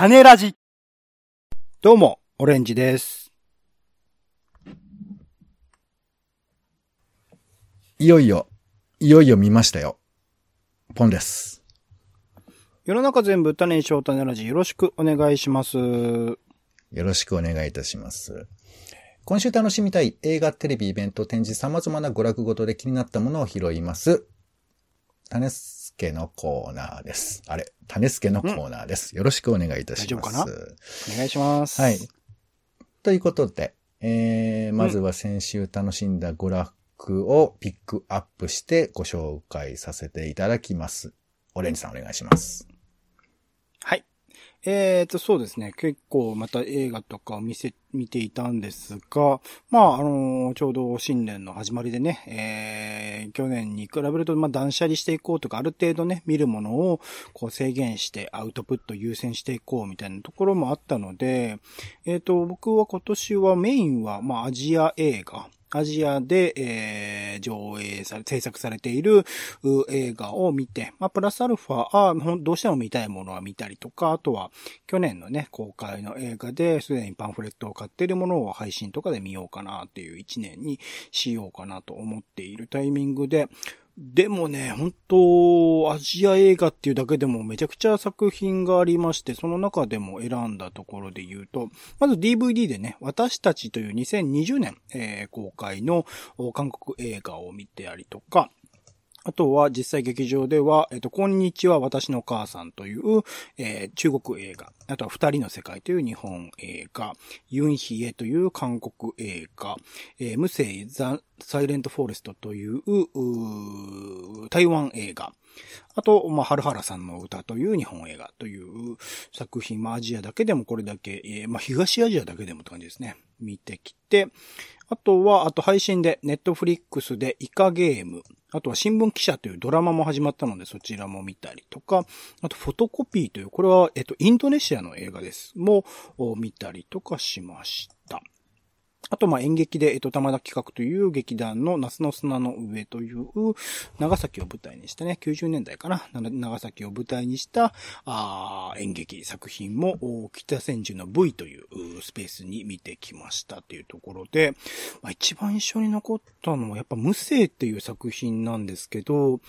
種ラジ。どうも、オレンジです。いよいよ、いよいよ見ましたよ。ポンです。世の中全部種にしよう種ラジよろしくお願いします。よろしくお願いいたします。今週楽しみたい映画、テレビ、イベント、展示、様々な娯楽ごとで気になったものを拾います。種助のコーナーです。あれ、種助のコーナーです。よろしくお願いいたします。大丈夫かお願いします。はい。ということで、えー、まずは先週楽しんだ娯楽をピックアップしてご紹介させていただきます。オレンジさんお願いします。はい。えーと、そうですね。結構また映画とかを見せ、見ていたんですが、まあ、あのちょうど新年の始まりでね、えー、去年に比べると、まあ、断捨離していこうとか、ある程度ね、見るものを、こう制限してアウトプット優先していこうみたいなところもあったので、えーと、僕は今年はメインは、まあ、アジア映画、アジアで、えー、上映され、制作されている映画を見て、まあ、プラスアルファ、あどうしても見たいものは見たりとか、あとは、去年のね、公開の映画で、すでにパンフレットを買っているものを配信とかで見ようかなっていう一年にしようかなと思っているタイミングで、でもね、本当アジア映画っていうだけでもめちゃくちゃ作品がありまして、その中でも選んだところで言うと、まず DVD でね、私たちという2020年、えー公開の韓国映画を見てありとか、あとは実際劇場では、えっと、こんにちは私の母さんという、えー中国映画。あとは二人の世界という日本映画。ユンヒエという韓国映画。えー無声ザ・サイレントフォレストというう台湾映画。あと、まあ、ハルハラさんの歌という日本映画という作品、まあ、アジアだけでもこれだけ、えーまあ、東アジアだけでもって感じですね。見てきて、あとは、あと配信で、ネットフリックスでイカゲーム、あとは新聞記者というドラマも始まったのでそちらも見たりとか、あとフォトコピーという、これは、えっと、インドネシアの映画です。も、見たりとかしました。あと、ま、演劇で、えっと、玉田企画という劇団の夏の砂の上という、長崎を舞台にしたね、90年代かな、長崎を舞台にした、あ演劇作品も、北千住の V というスペースに見てきましたというところで、まあ、一番印象に残ったのは、やっぱ無声っていう作品なんですけど、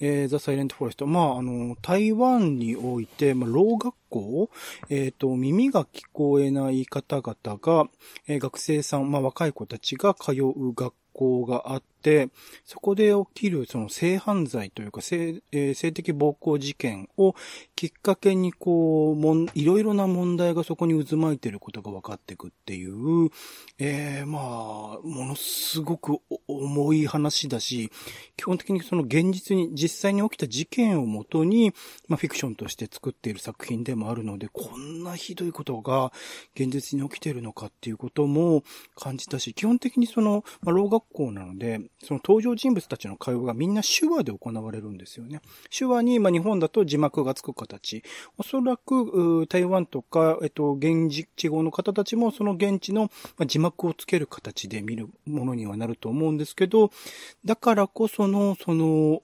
えー、ザ・サイレント・フォレスト、まあ、あの、台湾において、まあ、老学校、えっ、と、耳が聞こえない方々が、えー学生さん、まあ、若い子たちが通う学校があって、そこで起きるその性犯罪というか性,、えー性的暴行事件をきっかけにこう、もん、いろいろな問題がそこに渦巻いていることが分かっていくっていう、えー、まあ、ものすごく重い話だし、基本的にその現実に、実際に起きた事件をもとに、まあ、フィクションとして作っている作品でもあるので、こんなひどいことが現実に起きているのかっていうことも感じたし、基本的にその、まあ、老学校なので、その登場人物たちの会話がみんな手話で行われるんですよね。手話に、まあ、日本だと字幕がつく形。おそらく、台湾とか、えっと、現地語の方たちもその現地の字幕をつける形で見るものにはなると思うんですけど、だからこその、その、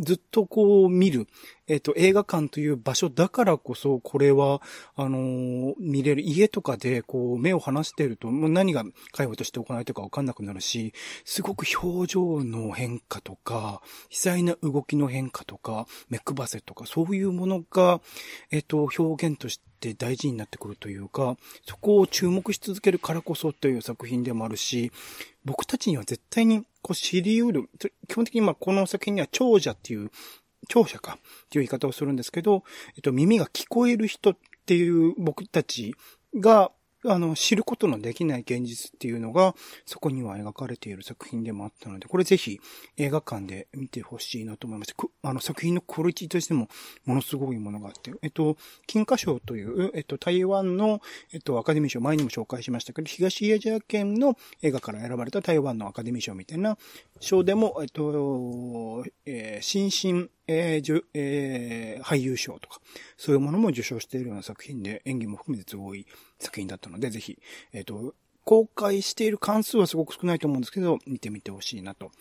ずっとこう見る、えっ、と、映画館という場所だからこそ、これは、あのー見れる。家とかで、こう、目を離していると、もう何が会話として行われてるかわかんなくなるし、すごく表情の変化とか、微細な動きの変化とか、目配せとか、そういうものが、えっ、と、表現として大事になってくるというか、そこを注目し続けるからこそという作品でもあるし、僕たちには絶対にこう知り得る、基本的にまあこの作品には長者っていう、聴者かっていう言い方をするんですけど、えっと、耳が聞こえる人っていう僕たちが、あの、知ることのできない現実っていうのが、そこには描かれている作品でもあったので、これぜひ映画館で見てほしいなと思いました。あの、作品のクオリティとしても、ものすごいものがあって、えっと、金華賞という、えっと、台湾の、えっと、アカデミー賞、前にも紹介しましたけど、東アジア圏の映画から選ばれた台湾のアカデミー賞みたいな賞でも、えっと、えー新進、えーじゅえー俳優賞とか、そういうものも受賞しているような作品で、演技も含めてすごい作品だったので、ぜひ、えっ、と、公開している関数はすごく少ないと思うんですけど、見てみてほしいなと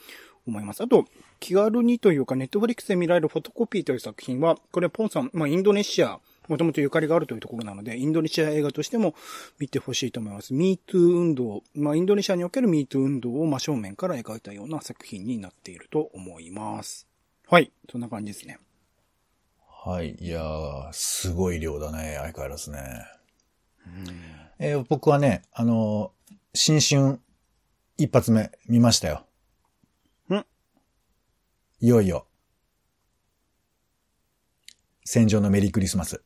思います。あと、気軽にというか、ネットフリックスで見られるフォトコピーという作品は、これポンさん、まあ、インドネシアもともとゆかりがあるというところなので、インドネシア映画としても見てほしいと思います。MeToo 運動、まあ、インドネシアにおける MeToo 運動を真正面から描いたような作品になっていると思います。はい。そんな感じですね。はい。いやー、すごい量だね。相変わらずね。えー、僕はね、あのー、新春一発目見ましたよ。んいよいよ。戦場のメリークリスマス。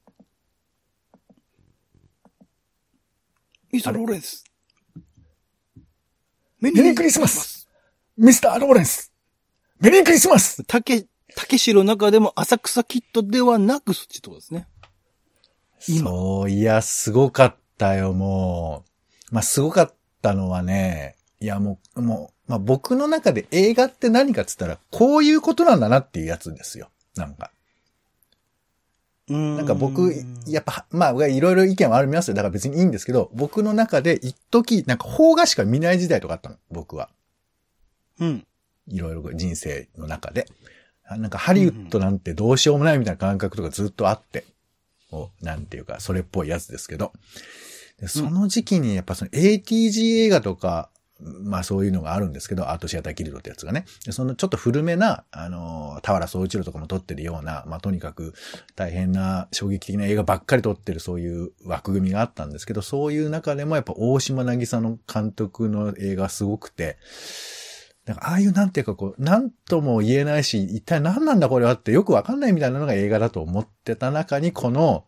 ミスター・ローレンス。メリークリスマスミスター・ローレンスメリークリスマス竹、竹城の中でも浅草キットではなくそっちってことですね。そう、いや、すごかったよ、もう。まあ、すごかったのはね、いや、もう、もう、まあ、僕の中で映画って何かっつったら、こういうことなんだなっていうやつですよ。なんか。なんか僕、やっぱ、まあ、いろいろ意見はありますよ。だから別にいいんですけど、僕の中で一時、なんか邦画しか見ない時代とかあったの。僕は。うん。いろいろ人生の中で。なんかハリウッドなんてどうしようもないみたいな感覚とかずっとあって。を、なんていうか、それっぽいやつですけど。でその時期にやっぱその ATG 映画とか、まあそういうのがあるんですけど、アートシアターギルドってやつがね。そのちょっと古めな、あの、田原総一郎とかも撮ってるような、まあとにかく大変な衝撃的な映画ばっかり撮ってるそういう枠組みがあったんですけど、そういう中でもやっぱ大島渚の監督の映画すごくて、なんかああいうなんていうかこう、なんとも言えないし、一体何なんだこれはってよくわかんないみたいなのが映画だと思ってた中に、この、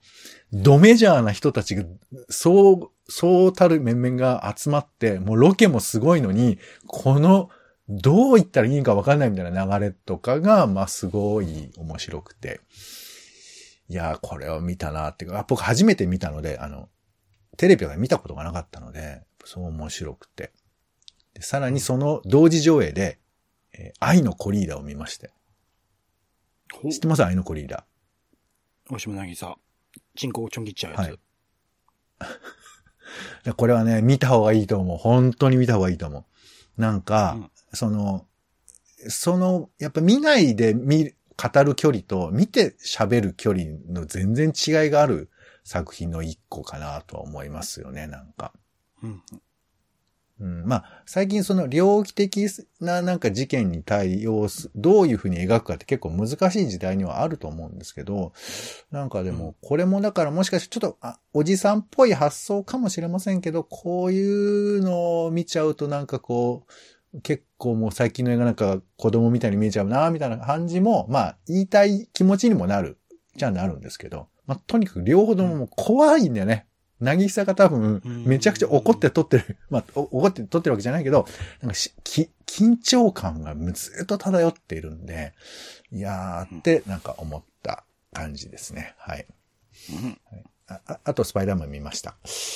ドメジャーな人たちが、そう、そうたる面々が集まって、もうロケもすごいのに、この、どう言ったらいいかわかんないみたいな流れとかが、まあ、すごい面白くて。いやこれを見たなっていうか、僕初めて見たので、あの、テレビは見たことがなかったので、そう面白くて。でさらにその同時上映で、えー、愛のコリーダを見まして。知ってます？愛のコリーダ。大島渚。人口ちょん切っちゃうやつ。はい、これはね、見た方がいいと思う。本当に見た方がいいと思う。なんか、うん、その、その、やっぱ見ないで見、語る距離と見て喋る距離の全然違いがある作品の一個かなとは思いますよね、なんか。うん、うん、まあ、最近その猟奇的ななんか事件に対応す、どういうふうに描くかって結構難しい時代にはあると思うんですけど、なんかでも、これもだからもしかしてちょっと、あ、おじさんっぽい発想かもしれませんけど、こういうのを見ちゃうとなんかこう、結構もう最近の映画なんか子供みたいに見えちゃうな、みたいな感じも、まあ、言いたい気持ちにもなる、じゃなるんですけど、まあ、とにかく両方とも怖いんだよね。なぎさが多分、めちゃくちゃ怒って撮ってる。まあ、怒って撮ってるわけじゃないけど、なんかき、緊張感がずっと漂っているんで、いやーってなんか思った感じですね。はい。はいああと、スパイダーマン見ました。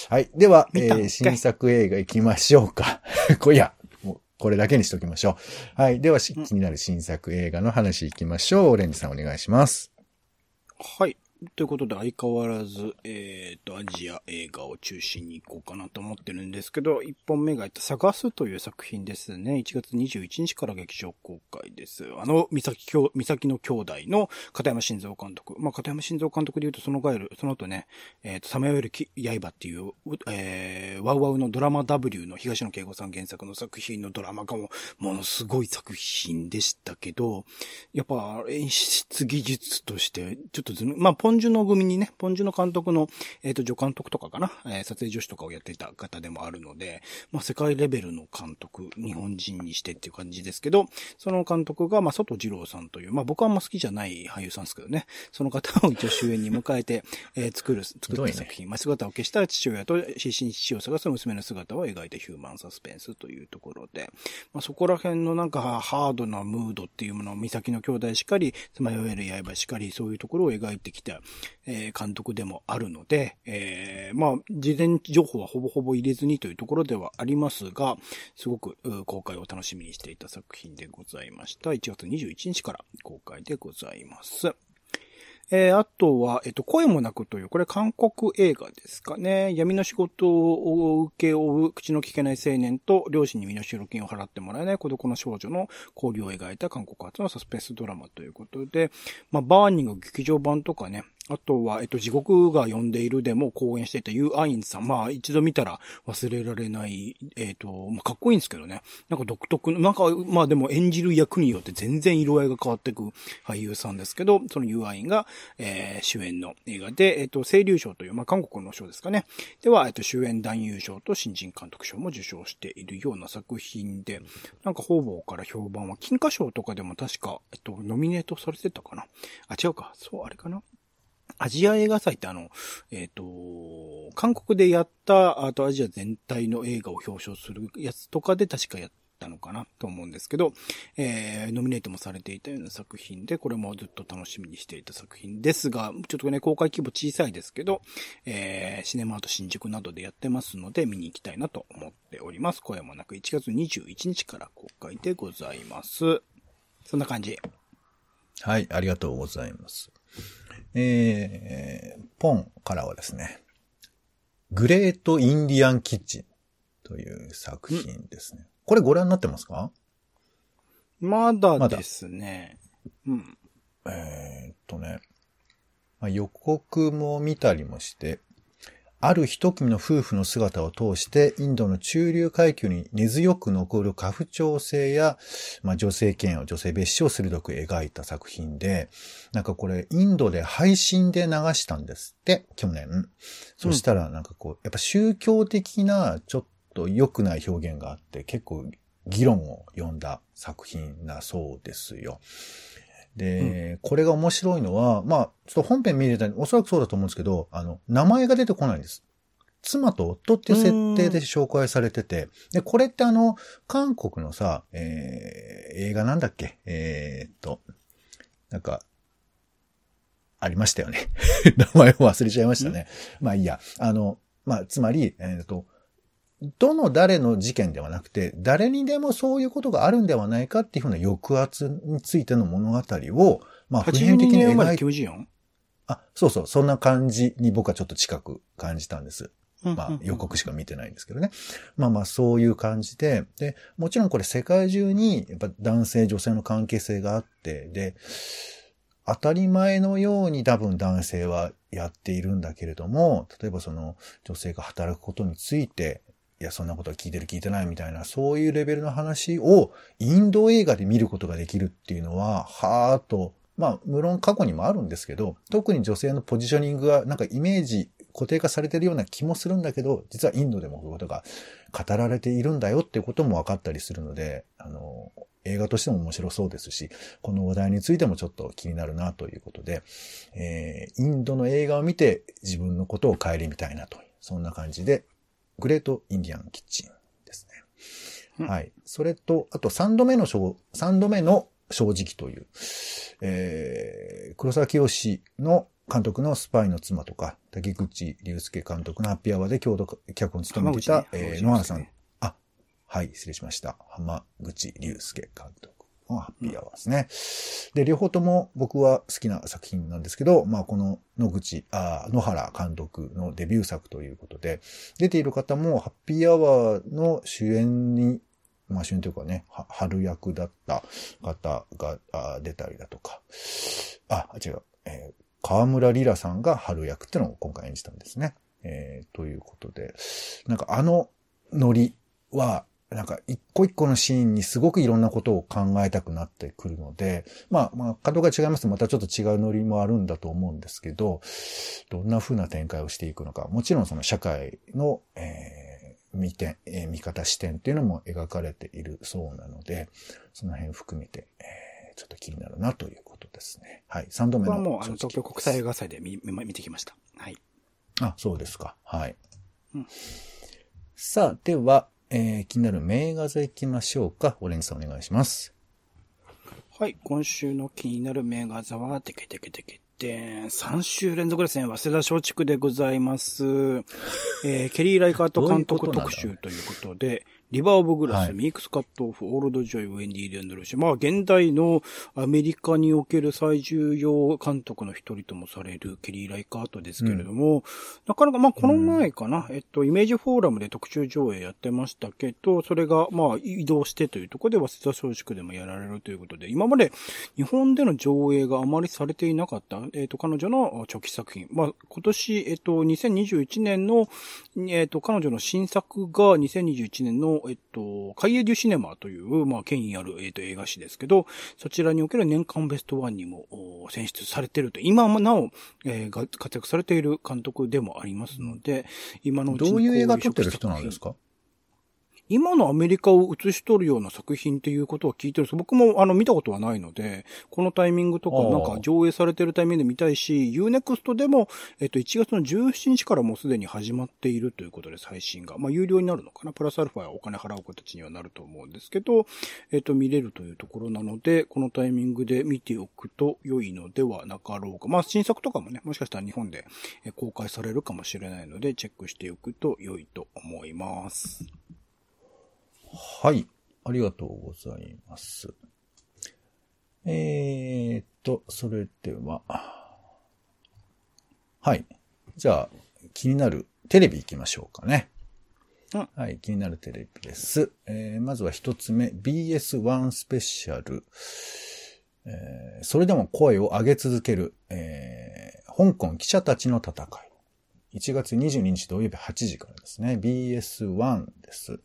はい。では、えー、新作映画行きましょうか。こいや、もうこれだけにしときましょう。はい。では、気になる新作映画の話行きましょう。オレンジさんお願いします。はい。ということで相変わらず、えっ、ー、と、アジア映画を中心に行こうかなと思ってるんですけど、一本目が探すという作品ですね。1月21日から劇場公開です。あの、三崎、三崎の兄弟の片山晋三監督。まあ、片山晋三監督で言うと、そのガイル、その後ね、えっ、ー、と、さまよえる刃っていう、えー、ワウワウのドラマ W の東野圭吾さん原作の作品のドラマ化も、ものすごい作品でしたけど、やっぱ演出技術として、ちょっとずまあ、ポンジュの組にね、ポンジュの監督の、えっ、ー、と、助監督とかかな、えー、撮影助手とかをやっていた方でもあるので、まあ、世界レベルの監督、日本人にしてっていう感じですけど、その監督が、まあ、外二郎さんという、まあ、僕はあんま好きじゃない俳優さんですけどね、その方を一応主演に迎えて、えー、作る、作った作品、ね、まあ、姿を消した父親と必死に父を探す娘の姿を描いたヒューマンサスペンスというところで、まあ、そこら辺のなんかハードなムードっていうものを、三崎の兄弟しかり、つまよえる刃しかり、そういうところを描いてきな、え、監督でもあるので、えー、まあ、事前情報はほぼほぼ入れずにというところではありますが、すごく公開を楽しみにしていた作品でございました。1月21日から公開でございます。えー、あとは、えっと、声もなくという、これ韓国映画ですかね。闇の仕事を受け負う口のきけない青年と両親に身代金を払ってもらえない孤独の少女の交流を描いた韓国発のサスペンスドラマということで、まあ、バーニング劇場版とかね、あとは、えっと、地獄が呼んでいるでも講演していたユー・アインさん。まあ、一度見たら忘れられない、えっと、まあ、かっこいいんですけどね。なんか独特の、なんか、まあでも演じる役によって全然色合いが変わっていく俳優さんですけど、そのユー・アインが、えー、主演の映画で、えっと、清流賞という、まあ、韓国の賞ですかね。では、えっと、主演男優賞と新人監督賞も受賞しているような作品で、なんか方々から評判は、金華賞とかでも確か、えっと、ノミネートされてたかな。あ、違うか。そう、あれかな。アジア映画祭ってあの、えっ、ー、と、韓国でやった、あとアジア全体の映画を表彰するやつとかで確かやったのかなと思うんですけど、えー、ノミネートもされていたような作品で、これもずっと楽しみにしていた作品ですが、ちょっとね、公開規模小さいですけど、えー、シネマート新宿などでやってますので、見に行きたいなと思っております。声もなく1月21日から公開でございます。そんな感じ。はい、ありがとうございます。えー、ポンからはですね、グレートインディアンキッチンという作品ですね。これご覧になってますか？まだですね。うん。えー、っとね、まあ、予告も見たりもして、ある一組の夫婦の姿を通して、インドの中流階級に根強く残る家父長制や、まあ、女性権を、女性蔑視を鋭く描いた作品で、なんかこれ、インドで配信で流したんですって、去年。そしたら、なんかこう、やっぱ宗教的な、ちょっと良くない表現があって、結構議論を呼んだ作品だそうですよ。で、うん、これが面白いのは、まあ、ちょっと本編見れたおそらくそうだと思うんですけど、あの、名前が出てこないんです。妻と夫っていう設定で紹介されてて、で、これってあの、韓国のさ、えー、映画なんだっけ？えー、っと、なんか、ありましたよね。名前を忘れちゃいましたね。まあいいや。あの、まあ、つまり、えー、っと、どの誰の事件ではなくて、誰にでもそういうことがあるんではないかっていうふうな抑圧についての物語を、まあ、普遍的に描いて。あ、そうそう、そんな感じに僕はちょっと近く感じたんです。まあ、予告しか見てないんですけどね。まあまあ、そういう感じで、で、もちろんこれ世界中に、やっぱ男性女性の関係性があって、で、当たり前のように多分男性はやっているんだけれども、例えばその女性が働くことについて、いや、そんなことは聞いてる聞いてないみたいな、そういうレベルの話をインド映画で見ることができるっていうのは、はーっと、まあ、無論過去にもあるんですけど、特に女性のポジショニングがなんかイメージ固定化されてるような気もするんだけど、実はインドでもこういうことが語られているんだよっていうことも分かったりするので、あの、映画としても面白そうですし、この話題についてもちょっと気になるなということで、えー、インドの映画を見て自分のことを顧みたいなと、そんな感じでグレートインディアンキッチンですね。うん、はい。それと、あと3度目の正、3度目の正直という、えー、黒沢清の監督のスパイの妻とか、竹口隆介監督のハッピーアワーで共同脚本を務めていた、ね、えー、野原さん。あ、はい、失礼しました。浜口隆介監督。ハッピーアワーですね。で、両方とも僕は好きな作品なんですけど、まあこの野口、あ野原監督のデビュー作ということで、出ている方もハッピーアワーの主演に、まあ主演というかね、春役だった方が出たりだとか、あ、違う、えー、河村リラさんが春役っていうのを今回演じたんですね。えー、ということで、なんかあのノリは、なんか一個一個のシーンにすごくいろんなことを考えたくなってくるので、まあまあ、角が違いますとまたちょっと違うノリもあるんだと思うんですけど、どんな風な展開をしていくのか、もちろんその社会の、えー、見点、えー、見方視点っていうのも描かれているそうなので、その辺含めて、えー、ちょっと気になるなということですね。はい。3度目の。これはもう、あの、東京国際映画祭で見、見てきました。はい。あ、そうですか。はい。うん、さあ、では、えー、気になる名画座行きましょうか。オレンジさんお願いします。はい、今週の気になる名画座は、テケテケテケて、3週連続ですね、早稲田松竹でございます。えー、ケリー・ライカート監督特集ということで、リバーオブグラス、はい。ミークスカットオフ、オールドジョイ、ウェンディ・レンドルーシュ。まあ、現代のアメリカにおける最重要監督の一人ともされるケリー・ライカートですけれども、なかなか、まあ、この前かな、えっと、イメージフォーラムで特集上映やってましたけど、それが、まあ、移動してというところで、早稲田松竹でもやられるということで、今まで日本での上映があまりされていなかった、えっと、彼女の長期作品。まあ、今年、えっと、2021年の、えっと、彼女の新作が2021年の、えっと、カイエ・デュ・シネマという、まあ、権威ある、えっと、映画誌ですけど、そちらにおける年間ベストワンにも選出されていると、今もなお、えー活躍されている監督でもありますので、今のうちにどういう映画撮ってる人なんですか？今のアメリカを映し取るような作品っていうことは聞いてるんです僕もあの見たことはないので、このタイミングとかなんか上映されてるタイミングで見たいし、Unext でも、えっと、1月の17日からもうすでに始まっているということです、配信が。まあ、有料になるのかなプラスアルファはお金払う形にはなると思うんですけど、えっと、見れるというところなので、このタイミングで見ておくと良いのではなかろうか。まあ、新作とかもね、もしかしたら日本でえ公開されるかもしれないので、チェックしておくと良いと思います。はい。ありがとうございます。えーっと、それでは、はい。じゃあ、気になるテレビ行きましょうかね。うんはい、気になるテレビです。えーまずは一つ目、BS1 スペシャル。えーそれでも声を上げ続ける、えー香港記者たちの戦い。1月22日土曜日8時からですね。BS1 です。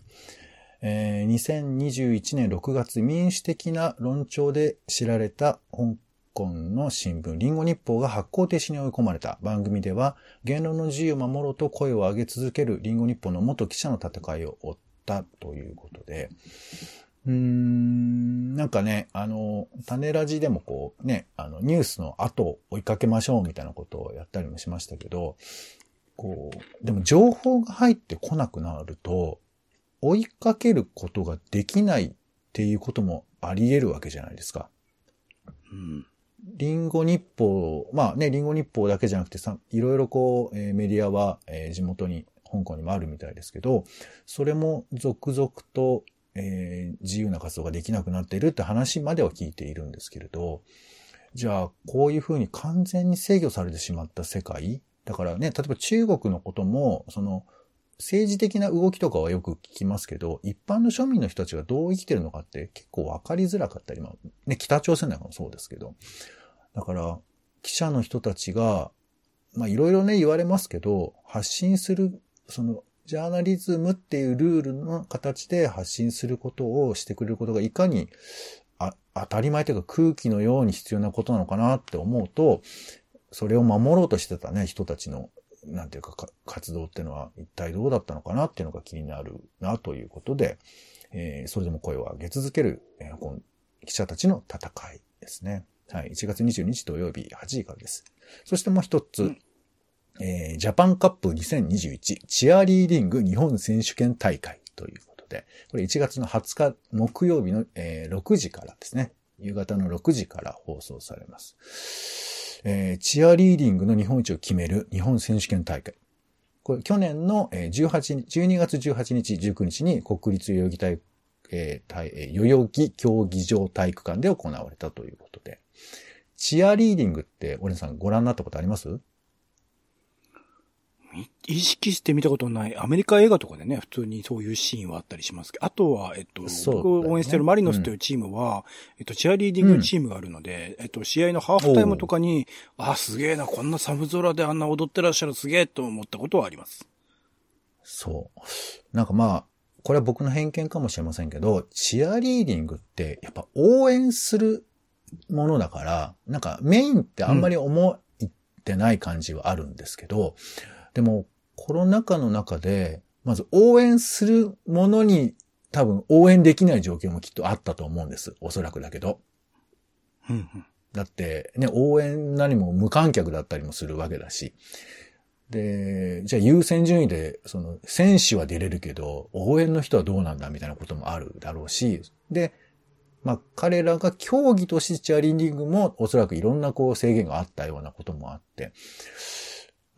えー2021年6月民主的な論調で知られた香港の新聞リンゴ日報が発行停止に追い込まれた。番組では言論の自由を守ろうと声を上げ続けるリンゴ日報の元記者の戦いを追ったということで、うーん、なんかね、あの、種ラジでもこうね、あの、ニュースの後を追いかけましょうみたいなことをやったりもしましたけど、こう、でも情報が入ってこなくなると、追いかけることができないっていうこともあり得るわけじゃないですか。うん。リンゴ日報、まあね、リンゴ日報だけじゃなくてさ、いろいろこう、えーメディアは、えー地元に、香港にもあるみたいですけど、それも続々と、えー自由な活動ができなくなっているって話までは聞いているんですけれど、じゃあ、こういうふうに完全に制御されてしまった世界だからね、例えば中国のことも、その、政治的な動きとかはよく聞きますけど、一般の庶民の人たちがどう生きてるのかって結構わかりづらかったり、まあ、ね、北朝鮮なんかもそうですけど、だから、記者の人たちが、まあいろいろね言われますけど、発信する、その、ジャーナリズムっていうルールの形で発信することをしてくれることがいかにあ当たり前というか空気のように必要なことなのかなって思うと、それを守ろうとしてたね、人たちの、なんていうかか活動っていうのは一体どうだったのかなっていうのが気になるなということで、えーそれでも声を上げ続ける、えーこの記者たちの戦いですね。はい。1月22日土曜日8時からです。そしてもう一つ、うんえージャパンカップ2021チアリーディング日本選手権大会ということで、これ1月の20日木曜日の、えー6時からですね。夕方の6時から放送されます。えーチアリーディングの日本一を決める日本選手権大会。これ去年の18、12月18日、19日に国立代々木体育えー代々木競技場体育館で行われたということで。チアリーディングって、俺さんご覧になったことあります？意識して見たことない。アメリカ映画とかでね、普通にそういうシーンはあったりしますけど、あとは、えっと、ね僕応援してるマリノスというチームは、えっと、チアリーディングチームがあるので、えっと、試合のハーフタイムとかに、あ、すげえな、こんな寒空であんな踊ってらっしゃるすげえと思ったことはあります。そう。なんかまあ、これは僕の偏見かもしれませんけど、チアリーディングってやっぱ応援するものだから、なんかメインってあんまり思ってない感じはあるんですけど、でもコロナ禍の中で、まず応援するものに多分応援できない状況もきっとあったと思うんです。おそらくだけど。だってね、応援何も無観客だったりもするわけだし。で、じゃあ優先順位で、その、選手は出れるけど、応援の人はどうなんだみたいなこともあるだろうし、で、まあ彼らが競技としてチアリーディングもおそらくいろんなこう制限があったようなこともあって、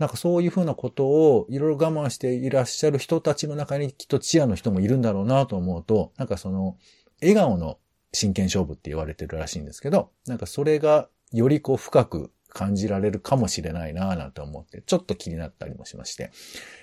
なんかそういうふうなことをいろいろ我慢していらっしゃる人たちの中にきっとチアの人もいるんだろうなと思うと、なんかその、笑顔の真剣勝負って言われてるらしいんですけど、なんかそれがよりこう深く感じられるかもしれないなぁなんて思って、ちょっと気になったりもしまして、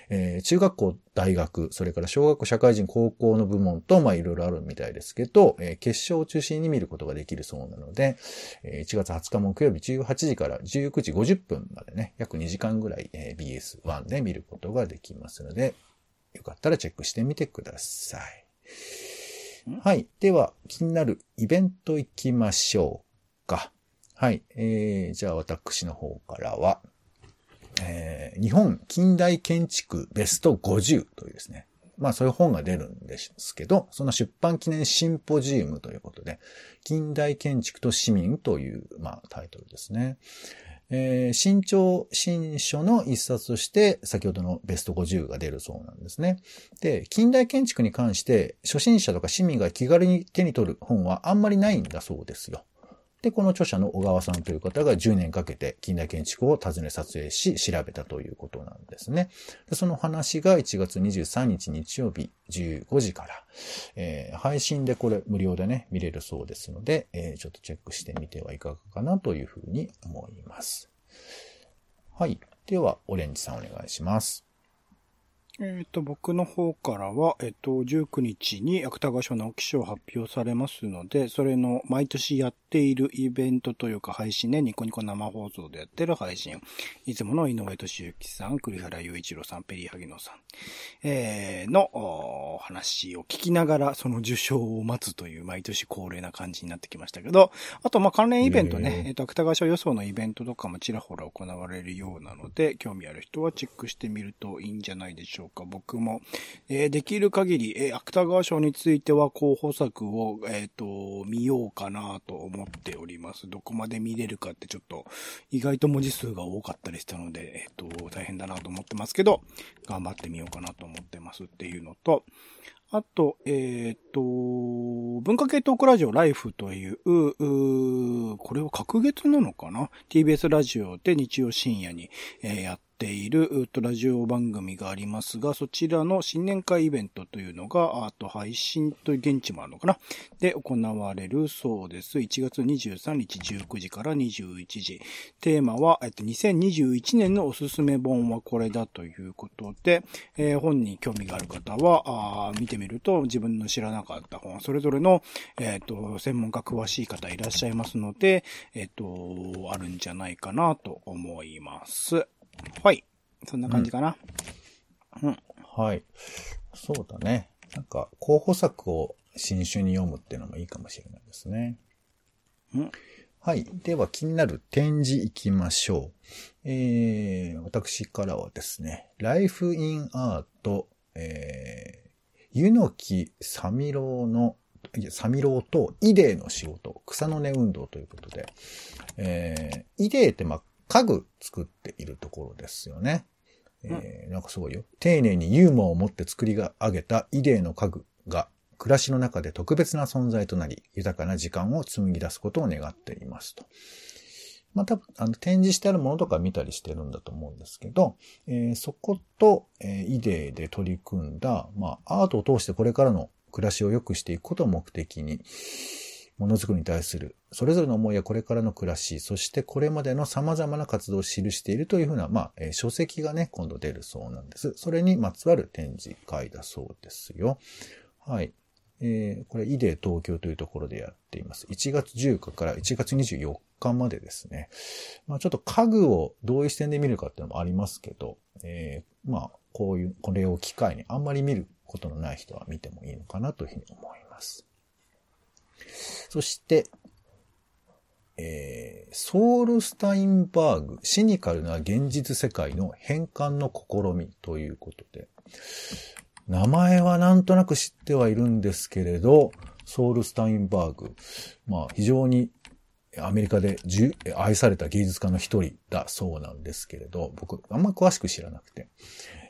えー、中学校、大学、それから小学校、社会人、高校の部門と、まあいろいろあるみたいですけど、えー、決勝を中心に見ることができるそうなので、えー、1月20日木曜日18時から19時50分までね、約2時間ぐらい、えー、BS1 で見ることができますので、よかったらチェックしてみてください。はい。では、気になるイベント行きましょうか。はい。えー、じゃあ私の方からは、えー、日本近代建築ベスト50というですね。まあそういう本が出るんですけど、その出版記念シンポジウムということで、近代建築と市民という、まあタイトルですね。えー、新潮新書の一冊として、先ほどのベスト50が出るそうなんですね。で、近代建築に関して、初心者とか市民が気軽に手に取る本はあんまりないんだそうですよ。で、この著者の小川さんという方が10年かけて近代建築を訪ね撮影し調べたということなんですね。でその話が1月23日日曜日15時から、えー、配信でこれ無料でね、見れるそうですので、えー、ちょっとチェックしてみてはいかがかなというふうに思います。はい。では、オレンジさんお願いします。えっ、ー、と、僕の方からは、えっ、ー、と、19日に芥川賞直木賞発表されますので、それの毎年やっているイベントというか配信ね、ニコニコ生放送でやってる配信。いつもの井上俊之さん、栗原雄一郎さん、ペリーハギノさん、えー、の話を聞きながら、その受賞を待つという毎年恒例な感じになってきましたけど、あと、ま、関連イベントね、えっ、ー、と、芥川賞予想のイベントとかもちらほら行われるようなので、興味ある人はチェックしてみるといいんじゃないでしょうか。僕も、えー、できる限り、えー、芥川賞については候補作を、えっ、ー、と、見ようかなと思っております。どこまで見れるかってちょっと、意外と文字数が多かったりしたので、えっ、と、大変だなと思ってますけど、頑張ってみようかなと思ってますっていうのと、あと、えっ、と、文化系トークラジオライフという、うこれは隔月なのかな ?TBS ラジオで日曜深夜に、えー、やっている、ラジオ番組がありますが、そちらの新年会イベントというのが、あと配信と現地もあるのかなで、行われるそうです。1月23日19時から21時。テーマは、えっと、2021年のおすすめ本はこれだということで、えー、本に興味がある方は、あ見てみると自分の知らなかった本、それぞれの、えっ、と、専門家詳しい方いらっしゃいますので、えっ、と、あるんじゃないかなと思います。はい。そんな感じかな。うん。うん、はい。そうだね。なんか、候補作を新種に読むっていうのもいいかもしれないですね。うん。はい。では気になる展示行きましょう。えー、私からはですね、Life in Art、えー、ゆのきさみろうの、サミローとイデーの仕事、草の根運動ということで、えー、イデーってまあ、家具作っているところですよね。えー、なんかすごいよ。丁寧にユーモアを持って作り上げたイデーの家具が暮らしの中で特別な存在となり、豊かな時間を紡ぎ出すことを願っていますと。また、あの、展示してあるものとか見たりしてるんだと思うんですけど、えー、そこと、えー、イデーで取り組んだ、まあ、アートを通してこれからの暮らしを良くしていくことを目的に、ものづくりに対する、それぞれの思いやこれからの暮らし、そしてこれまでの様々な活動を記しているというふうな、まあ、え、書籍がね、今度出るそうなんです。それにまつわる展示会だそうですよ。はい。えー、これ、イデ東京というところでやっています。1月10日から1月24日までですね。まあ、ちょっと家具をどういう視点で見るかっていうのもありますけど、えー、まあ、こういう、これを機会にあんまり見ることのない人は見てもいいのかなというふうに思います。そして、えー、ソウルスタインバーグ、シニカルな現実世界の変換の試みということで、名前はなんとなく知ってはいるんですけれど、ソウルスタインバーグ、まあ非常にアメリカで愛された芸術家の一人だそうなんですけれど、僕あんま詳しく知らなくて、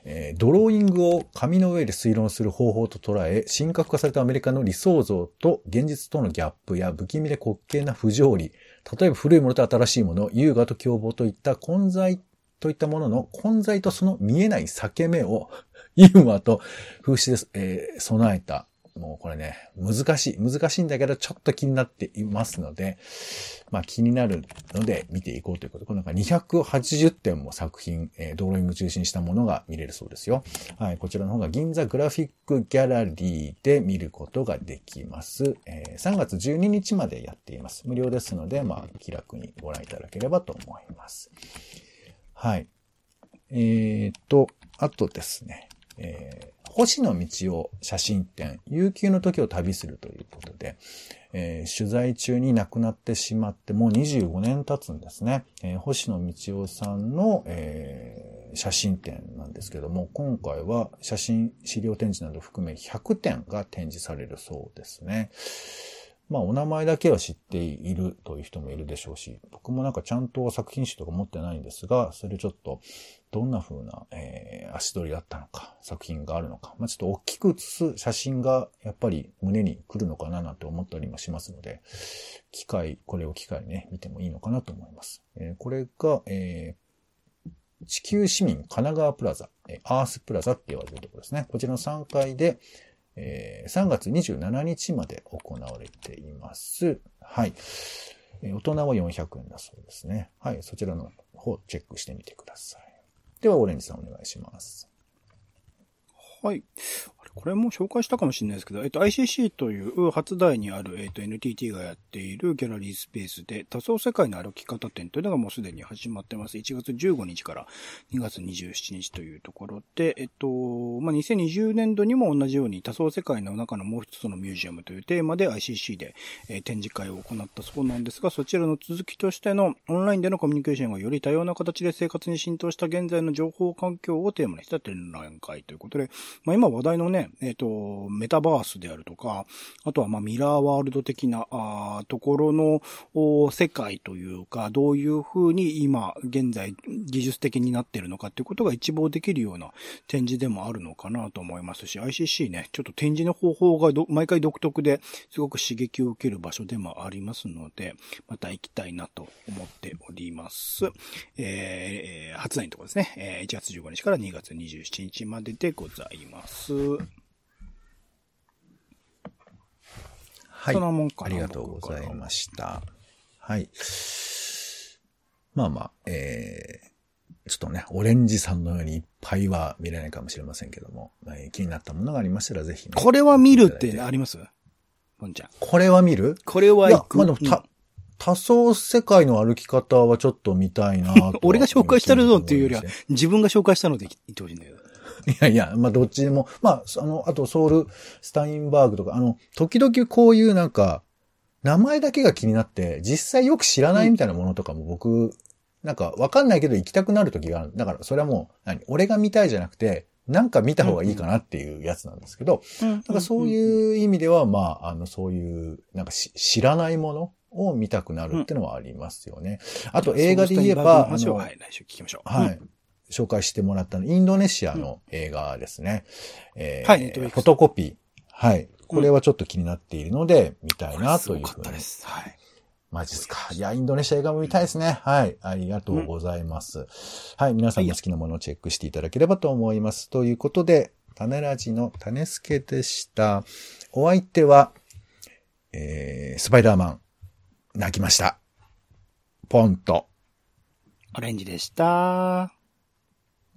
えー、ドローイングを紙の上で推論する方法と捉え、神格化されたアメリカの理想像と現実とのギャップや不気味で滑稽な不条理、例えば古いものと新しいもの、優雅と凶暴といった混在といったものの混在とその見えない裂け目をユーモアと風刺で、えー、備えた。もうこれね、難しい。難しいんだけど、ちょっと気になっていますので、まあ気になるので見ていこうということ。これなんか280点も作品、えー、ドローイング中心したものが見れるそうですよ。はい、こちらの方が銀座グラフィックギャラリーで見ることができます。えー、3月12日までやっています。無料ですので、まあ気楽にご覧いただければと思います。はい。えーと、あとですね、えー星野道夫写真展、悠久の時を旅するということで、えー、取材中に亡くなってしまってもう25年経つんですね。えー、星野道夫さんの、えー、写真展なんですけども、今回は写真資料展示など含め100点が展示されるそうですね。まあお名前だけは知っているという人もいるでしょうし、僕もなんかちゃんと作品集とか持ってないんですが、それちょっとどんな風な、えー、足取りだったのか、作品があるのか、まあちょっと大きく写す写真がやっぱり胸に来るのかななんて思ったりもしますので、機会、これを機会にね、見てもいいのかなと思います。えー、これが、えー、地球市民神奈川プラザ、アースプラザって言われるところですね。こちらの3階で、えー、3月27日まで行われています。はい。大人は400円だそうですね。はい。そちらの方チェックしてみてください。では、オレンジさんお願いします。はい。これも紹介したかもしれないですけど、えっと、ICC という初代にある、えっと、NTT がやっているギャラリースペースで、多層世界の歩き方展というのがもうすでに始まってます。1月15日から2月27日というところで、えっと、まあ、2020年度にも同じように多層世界の中のもう一つのミュージアムというテーマで ICC で、え、展示会を行ったそうなんですが、そちらの続きとしてのオンラインでのコミュニケーションがより多様な形で生活に浸透した現在の情報環境をテーマにした展覧会ということで、まあ、今話題のね、えっと、メタバースであるとか、あとはまミラーワールド的なあところの世界というか、どういうふうに今現在技術的になっているのかっていうことが一望できるような展示でもあるのかなと思いますし、ICC ね、ちょっと展示の方法が毎回独特ですごく刺激を受ける場所でもありますので、また行きたいなと思っております。えー、初代のところですね、え、1月15日から2月27日まででございます。はい。そのもんかありがとうございました。はい。まあまあ、えー、ちょっとね、オレンジさんのようにいっぱいは見れないかもしれませんけども、えー、気になったものがありましたらぜひ、ね、これは見るってあります？ポンちゃん。これは見る？これは行く。いや、まあた、多層世界の歩き方はちょっと見たいな俺が紹介してるぞっていうよりは、自分が紹介したので言ってほしいんだけど。いやいや、まあどっちでも、まあ、あの、あとソウル、スタインバーグとか、あの、時々こういうなんか、名前だけが気になって、実際よく知らないみたいなものとかも僕、なんかわかんないけど行きたくなる時がある。だからそれはもう、何俺が見たいじゃなくて、なんか見た方がいいかなっていうやつなんですけど、なんかそういう意味では、まあ、あの、そういう、なんか知らないものを見たくなるっていうのはありますよね。あと映画で言えば、あの、はい、来週聞きましょう。はい。紹介してもらったの、インドネシアの映画ですね。うん、えー、はい、フォトコピー。はい。これはちょっと気になっているので、見たいなというふうに。です。はい。マジっすか。いや、インドネシア映画も見たいですね。はい。ありがとうございます。うん、はい。皆さんも好きなものをチェックしていただければと思います。ということで、種ラジの種助でした。お相手は、えー、スパイダーマン、泣きました。ポンと。オレンジでした。